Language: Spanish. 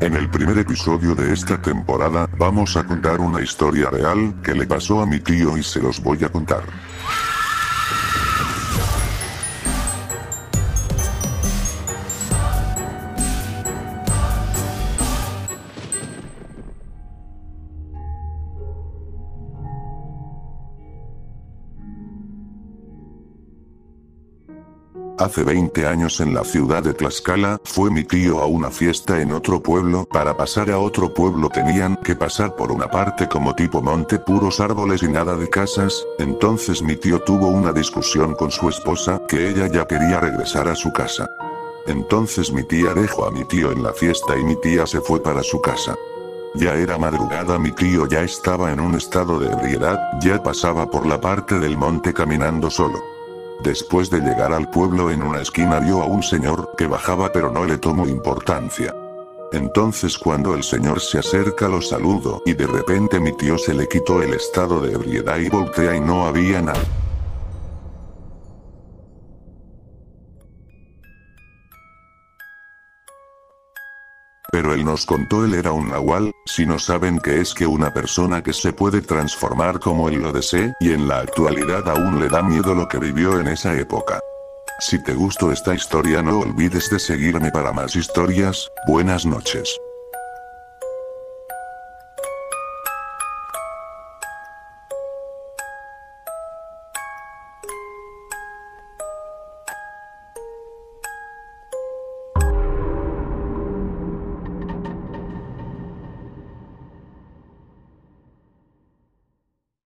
En el primer episodio de esta temporada, vamos a contar una historia real que le pasó a mi tío y se los voy a contar. Hace 20 años en la ciudad de Tlaxcala, fue mi tío a una fiesta en otro pueblo, para pasar a otro pueblo tenían que pasar por una parte como tipo monte puros árboles y nada de casas, entonces mi tío tuvo una discusión con su esposa, que ella ya quería regresar a su casa. Entonces mi tía dejó a mi tío en la fiesta y mi tía se fue para su casa. Ya era madrugada, mi tío ya estaba en un estado de ebriedad, ya pasaba por la parte del monte caminando solo. Después de llegar al pueblo en una esquina vio a un señor que bajaba pero no le tomó importancia. Entonces cuando el señor se acerca lo saludo y de repente mi tío se le quitó el estado de ebriedad y voltea y no había nada. Pero él nos contó él era un nahual, si no saben que es que una persona que se puede transformar como él lo desee, y en la actualidad aún le da miedo lo que vivió en esa época. Si te gustó esta historia no olvides de seguirme para más historias, buenas noches.